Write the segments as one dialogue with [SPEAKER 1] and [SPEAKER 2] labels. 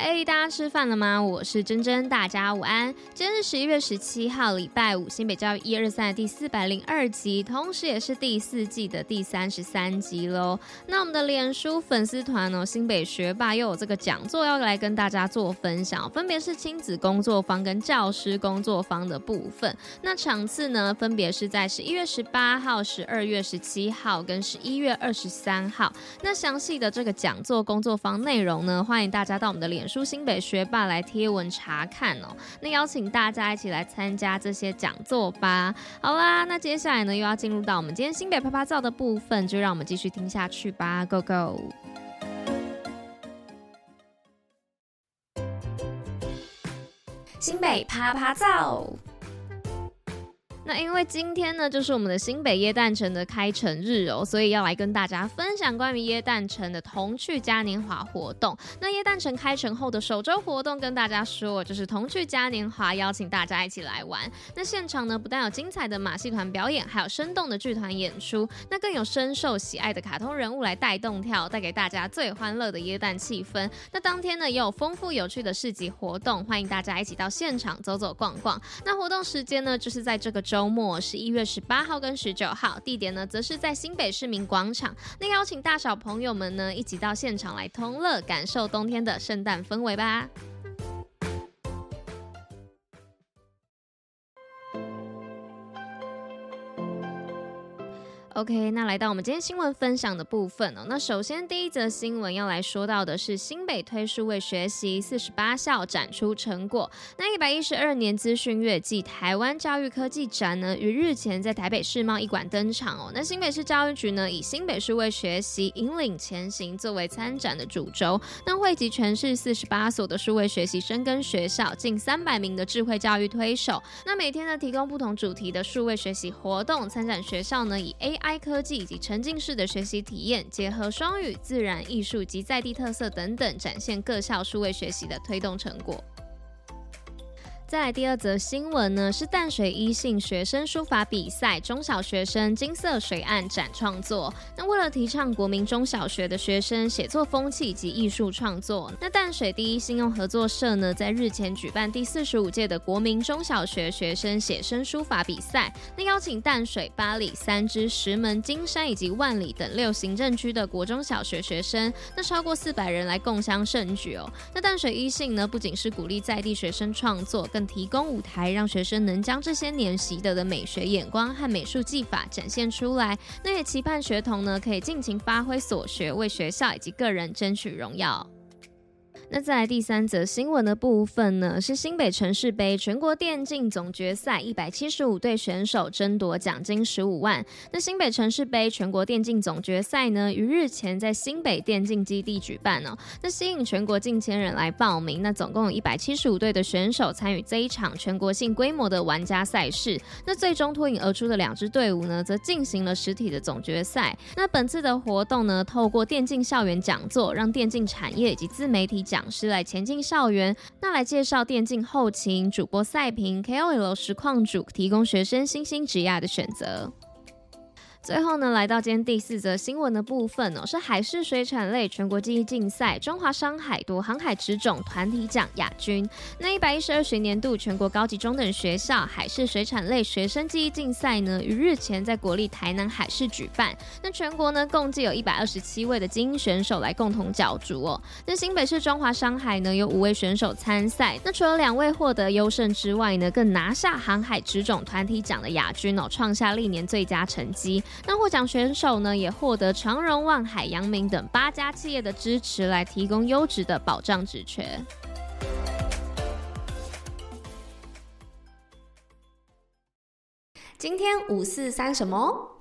[SPEAKER 1] 嘿大家吃饭了吗？我是珍珍，大家午安。今天是十一月十七号，礼拜五，新北教育一二三的第四百零二集，同时也是第四季的第三十三集喽。那我们的脸书粉丝团哦，新北学霸又有这个讲座要来跟大家做分享，分别是亲子工作坊跟教师工作坊的部分。那场次呢，分别是在十一月十八号、十二月十七号跟十一月二十三号。那详细的这个讲座工作坊内容呢，欢迎大家到我们的脸书新北学霸来贴文查看哦，那邀请大家一起来参加这些讲座吧。好啦，那接下来呢又要进入到我们今天新北啪啪照的部分，就让我们继续听下去吧，Go Go！新北啪啪照。那因为今天呢，就是我们的新北耶诞城的开城日哦，所以要来跟大家分享关于耶诞城的童趣嘉年华活动。那耶诞城开城后的首周活动，跟大家说，就是童趣嘉年华，邀请大家一起来玩。那现场呢，不但有精彩的马戏团表演，还有生动的剧团演出，那更有深受喜爱的卡通人物来带动跳，带给大家最欢乐的耶诞气氛。那当天呢，也有丰富有趣的市集活动，欢迎大家一起到现场走走逛逛。那活动时间呢，就是在这个周。周末十一月十八号跟十九号，地点呢则是在新北市民广场。那邀请大小朋友们呢一起到现场来同乐，感受冬天的圣诞氛围吧。OK，那来到我们今天新闻分享的部分哦。那首先第一则新闻要来说到的是新北推数位学习四十八校展出成果。那一百一十二年资讯月暨台湾教育科技展呢，于日前在台北世贸一馆登场哦。那新北市教育局呢，以新北数位学习引领前行作为参展的主轴，那汇集全市四十八所的数位学习深耕学校，近三百名的智慧教育推手。那每天呢，提供不同主题的数位学习活动，参展学校呢以 AI。AI 科技以及沉浸式的学习体验，结合双语、自然、艺术及在地特色等等，展现各校数位学习的推动成果。再来第二则新闻呢，是淡水一信学生书法比赛，中小学生金色水岸展创作。那为了提倡国民中小学的学生写作风气及艺术创作，那淡水第一信用合作社呢，在日前举办第四十五届的国民中小学学生写生书法比赛。那邀请淡水、八里、三芝、石门、金山以及万里等六行政区的国中小学学生，那超过四百人来共襄盛举哦。那淡水一信呢，不仅是鼓励在地学生创作，提供舞台，让学生能将这些年习得的美学眼光和美术技法展现出来。那也期盼学童呢，可以尽情发挥所学，为学校以及个人争取荣耀。那再来第三则新闻的部分呢，是新北城市杯全国电竞总决赛，一百七十五队选手争夺奖金十五万。那新北城市杯全国电竞总决赛呢，于日前在新北电竞基地举办哦。那吸引全国近千人来报名，那总共有一百七十五队的选手参与这一场全国性规模的玩家赛事。那最终脱颖而出的两支队伍呢，则进行了实体的总决赛。那本次的活动呢，透过电竞校园讲座，让电竞产业以及自媒体讲讲师来前进校园，那来介绍电竞后勤、主播赛评、KOL 实况主，提供学生新兴职涯的选择。最后呢，来到今天第四则新闻的部分哦，是海事水产类全国技艺竞赛，中华商海夺航海职种团体奖亚军。那一百一十二学年度全国高级中等学校海事水产类学生技艺竞赛呢，于日前在国立台南海事举办。那全国呢，共计有一百二十七位的精英选手来共同角逐哦。那新北市中华商海呢，有五位选手参赛。那除了两位获得优胜之外呢，更拿下航海职种团体奖的亚军哦，创下历年最佳成绩。那获奖选手呢，也获得长荣、万海、阳明等八家企业的支持，来提供优质的保障职权。今天五四三什么？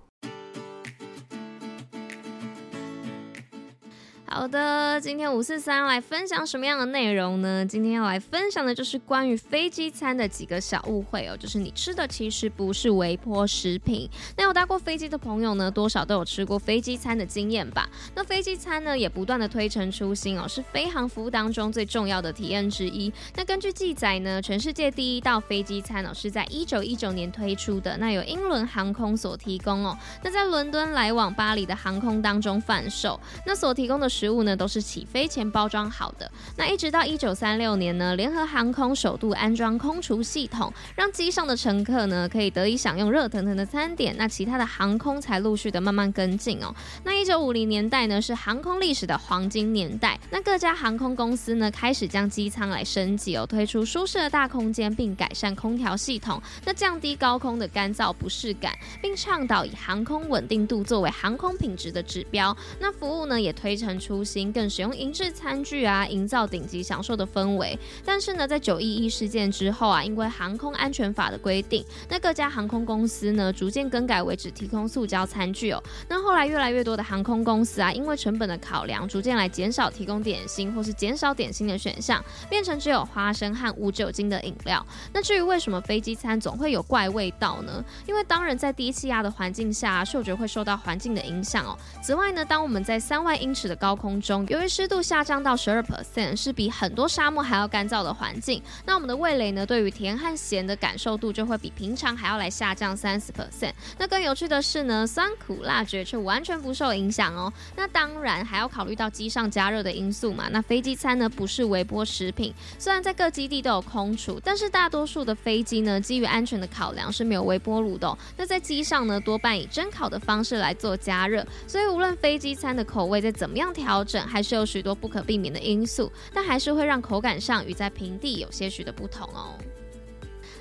[SPEAKER 1] 好的，今天五四三来分享什么样的内容呢？今天要来分享的就是关于飞机餐的几个小误会哦，就是你吃的其实不是微波食品。那有搭过飞机的朋友呢，多少都有吃过飞机餐的经验吧？那飞机餐呢，也不断的推陈出新哦，是飞航服务当中最重要的体验之一。那根据记载呢，全世界第一道飞机餐哦，是在一九一九年推出的，那由英伦航空所提供哦，那在伦敦来往巴黎的航空当中贩售，那所提供的。食食物呢都是起飞前包装好的。那一直到一九三六年呢，联合航空首度安装空厨系统，让机上的乘客呢可以得以享用热腾腾的餐点。那其他的航空才陆续的慢慢跟进哦。那一九五零年代呢是航空历史的黄金年代。那各家航空公司呢开始将机舱来升级哦，推出舒适的大空间，并改善空调系统，那降低高空的干燥不适感，并倡导以航空稳定度作为航空品质的指标。那服务呢也推陈出新，更使用银质餐具啊，营造顶级享受的氛围。但是呢，在九一一事件之后啊，因为航空安全法的规定，那各家航空公司呢，逐渐更改为只提供塑胶餐具哦。那后来越来越多的航空公司啊，因为成本的考量，逐渐来减少提供点心或是减少点心的选项，变成只有花生和无酒精的饮料。那至于为什么飞机餐总会有怪味道呢？因为当然在低气压的环境下，嗅觉会受到环境的影响哦。此外呢，当我们在三万英尺的高空空中，由于湿度下降到十二 percent，是比很多沙漠还要干燥的环境。那我们的味蕾呢，对于甜和咸的感受度就会比平常还要来下降三十 percent。那更有趣的是呢，酸苦辣觉却完全不受影响哦。那当然还要考虑到机上加热的因素嘛。那飞机餐呢，不是微波食品，虽然在各基地都有空厨，但是大多数的飞机呢，基于安全的考量是没有微波炉的。那在机上呢，多半以蒸烤的方式来做加热，所以无论飞机餐的口味再怎么样调调整，还是有许多不可避免的因素，但还是会让口感上与在平地有些许的不同哦。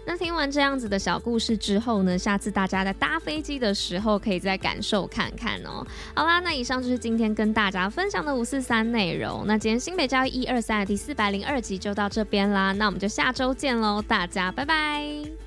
[SPEAKER 1] 那听完这样子的小故事之后呢，下次大家在搭飞机的时候可以再感受看看哦。好啦，那以上就是今天跟大家分享的五四三内容。那今天新北交易一二三的第四百零二集就到这边啦，那我们就下周见喽，大家拜拜。